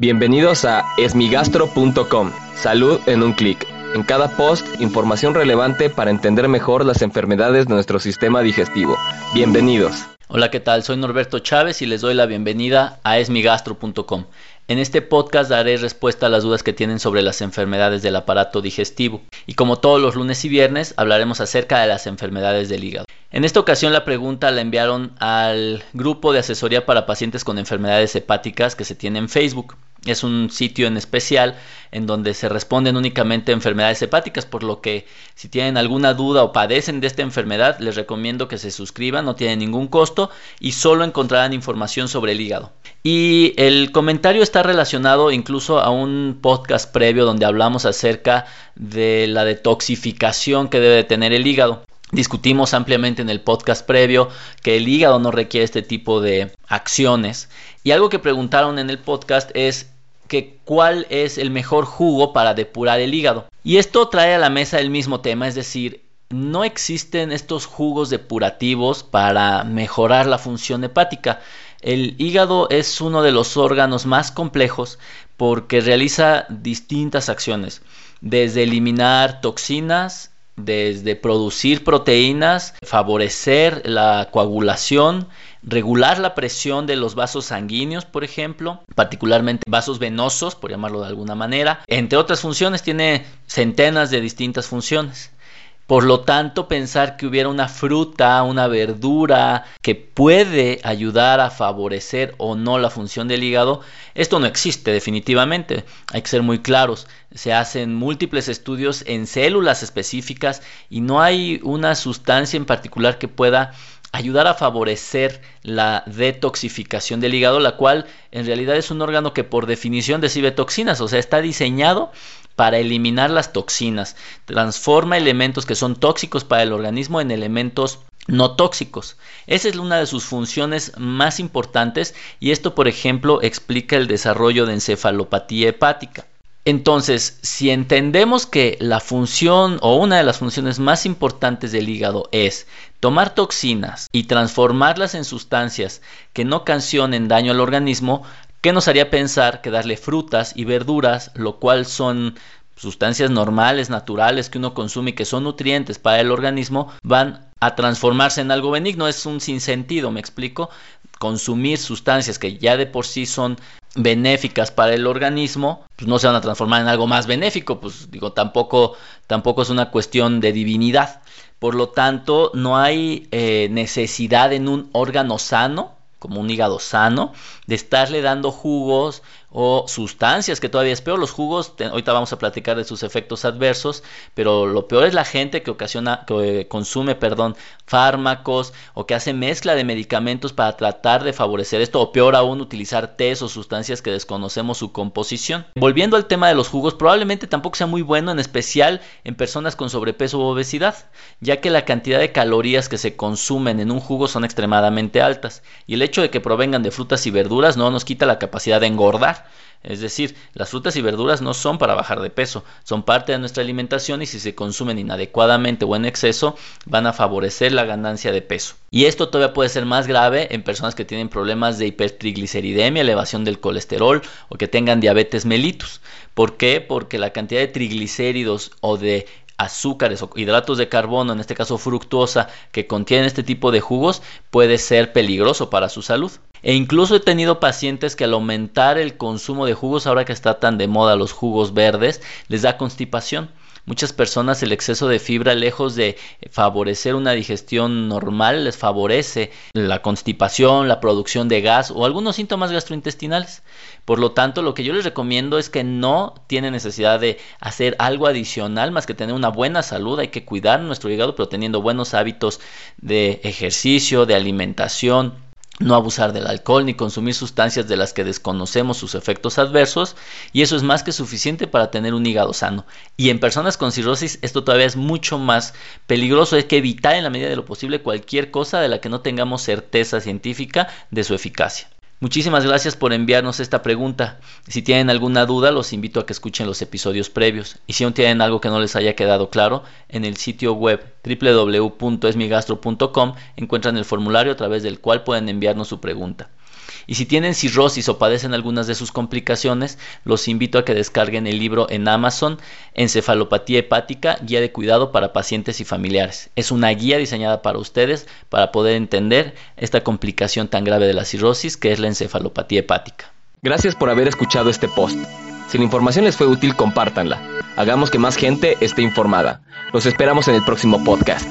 Bienvenidos a esmigastro.com. Salud en un clic. En cada post, información relevante para entender mejor las enfermedades de nuestro sistema digestivo. Bienvenidos. Hola, ¿qué tal? Soy Norberto Chávez y les doy la bienvenida a esmigastro.com. En este podcast daré respuesta a las dudas que tienen sobre las enfermedades del aparato digestivo. Y como todos los lunes y viernes, hablaremos acerca de las enfermedades del hígado. En esta ocasión la pregunta la enviaron al grupo de asesoría para pacientes con enfermedades hepáticas que se tiene en Facebook. Es un sitio en especial en donde se responden únicamente enfermedades hepáticas, por lo que si tienen alguna duda o padecen de esta enfermedad, les recomiendo que se suscriban, no tiene ningún costo y solo encontrarán información sobre el hígado. Y el comentario está relacionado incluso a un podcast previo donde hablamos acerca de la detoxificación que debe tener el hígado. Discutimos ampliamente en el podcast previo que el hígado no requiere este tipo de acciones. Y algo que preguntaron en el podcast es que cuál es el mejor jugo para depurar el hígado. Y esto trae a la mesa el mismo tema, es decir, no existen estos jugos depurativos para mejorar la función hepática. El hígado es uno de los órganos más complejos porque realiza distintas acciones, desde eliminar toxinas, desde producir proteínas, favorecer la coagulación, regular la presión de los vasos sanguíneos, por ejemplo, particularmente vasos venosos, por llamarlo de alguna manera. Entre otras funciones, tiene centenas de distintas funciones. Por lo tanto, pensar que hubiera una fruta, una verdura que puede ayudar a favorecer o no la función del hígado, esto no existe definitivamente. Hay que ser muy claros. Se hacen múltiples estudios en células específicas y no hay una sustancia en particular que pueda ayudar a favorecer la detoxificación del hígado, la cual en realidad es un órgano que por definición recibe toxinas, o sea, está diseñado para eliminar las toxinas, transforma elementos que son tóxicos para el organismo en elementos no tóxicos. Esa es una de sus funciones más importantes y esto, por ejemplo, explica el desarrollo de encefalopatía hepática. Entonces, si entendemos que la función o una de las funciones más importantes del hígado es tomar toxinas y transformarlas en sustancias que no cancionen daño al organismo, ¿Qué nos haría pensar que darle frutas y verduras, lo cual son sustancias normales, naturales que uno consume y que son nutrientes para el organismo, van a transformarse en algo benigno? Es un sinsentido, me explico. Consumir sustancias que ya de por sí son benéficas para el organismo, pues no se van a transformar en algo más benéfico, pues digo, tampoco, tampoco es una cuestión de divinidad. Por lo tanto, no hay eh, necesidad en un órgano sano como un hígado sano, de estarle dando jugos o sustancias, que todavía es peor. Los jugos, ahorita vamos a platicar de sus efectos adversos, pero lo peor es la gente que ocasiona, que consume, perdón, fármacos o que hace mezcla de medicamentos para tratar de favorecer esto, o peor aún, utilizar tés o sustancias que desconocemos su composición. Volviendo al tema de los jugos, probablemente tampoco sea muy bueno, en especial en personas con sobrepeso u obesidad, ya que la cantidad de calorías que se consumen en un jugo son extremadamente altas, y el hecho de que provengan de frutas y verduras no nos quita la capacidad de engordar es decir, las frutas y verduras no son para bajar de peso, son parte de nuestra alimentación y si se consumen inadecuadamente o en exceso van a favorecer la ganancia de peso. Y esto todavía puede ser más grave en personas que tienen problemas de hipertrigliceridemia, elevación del colesterol o que tengan diabetes mellitus. ¿Por qué? Porque la cantidad de triglicéridos o de azúcares o hidratos de carbono, en este caso fructosa, que contienen este tipo de jugos, puede ser peligroso para su salud. E incluso he tenido pacientes que al aumentar el consumo de jugos, ahora que está tan de moda los jugos verdes, les da constipación. Muchas personas el exceso de fibra, lejos de favorecer una digestión normal, les favorece la constipación, la producción de gas o algunos síntomas gastrointestinales. Por lo tanto, lo que yo les recomiendo es que no tienen necesidad de hacer algo adicional más que tener una buena salud. Hay que cuidar nuestro hígado, pero teniendo buenos hábitos de ejercicio, de alimentación no abusar del alcohol ni consumir sustancias de las que desconocemos sus efectos adversos y eso es más que suficiente para tener un hígado sano. Y en personas con cirrosis esto todavía es mucho más peligroso, hay que evitar en la medida de lo posible cualquier cosa de la que no tengamos certeza científica de su eficacia. Muchísimas gracias por enviarnos esta pregunta. Si tienen alguna duda, los invito a que escuchen los episodios previos. Y si aún tienen algo que no les haya quedado claro, en el sitio web www.esmigastro.com encuentran el formulario a través del cual pueden enviarnos su pregunta. Y si tienen cirrosis o padecen algunas de sus complicaciones, los invito a que descarguen el libro en Amazon, Encefalopatía hepática, guía de cuidado para pacientes y familiares. Es una guía diseñada para ustedes para poder entender esta complicación tan grave de la cirrosis que es la encefalopatía hepática. Gracias por haber escuchado este post. Si la información les fue útil, compártanla. Hagamos que más gente esté informada. Los esperamos en el próximo podcast.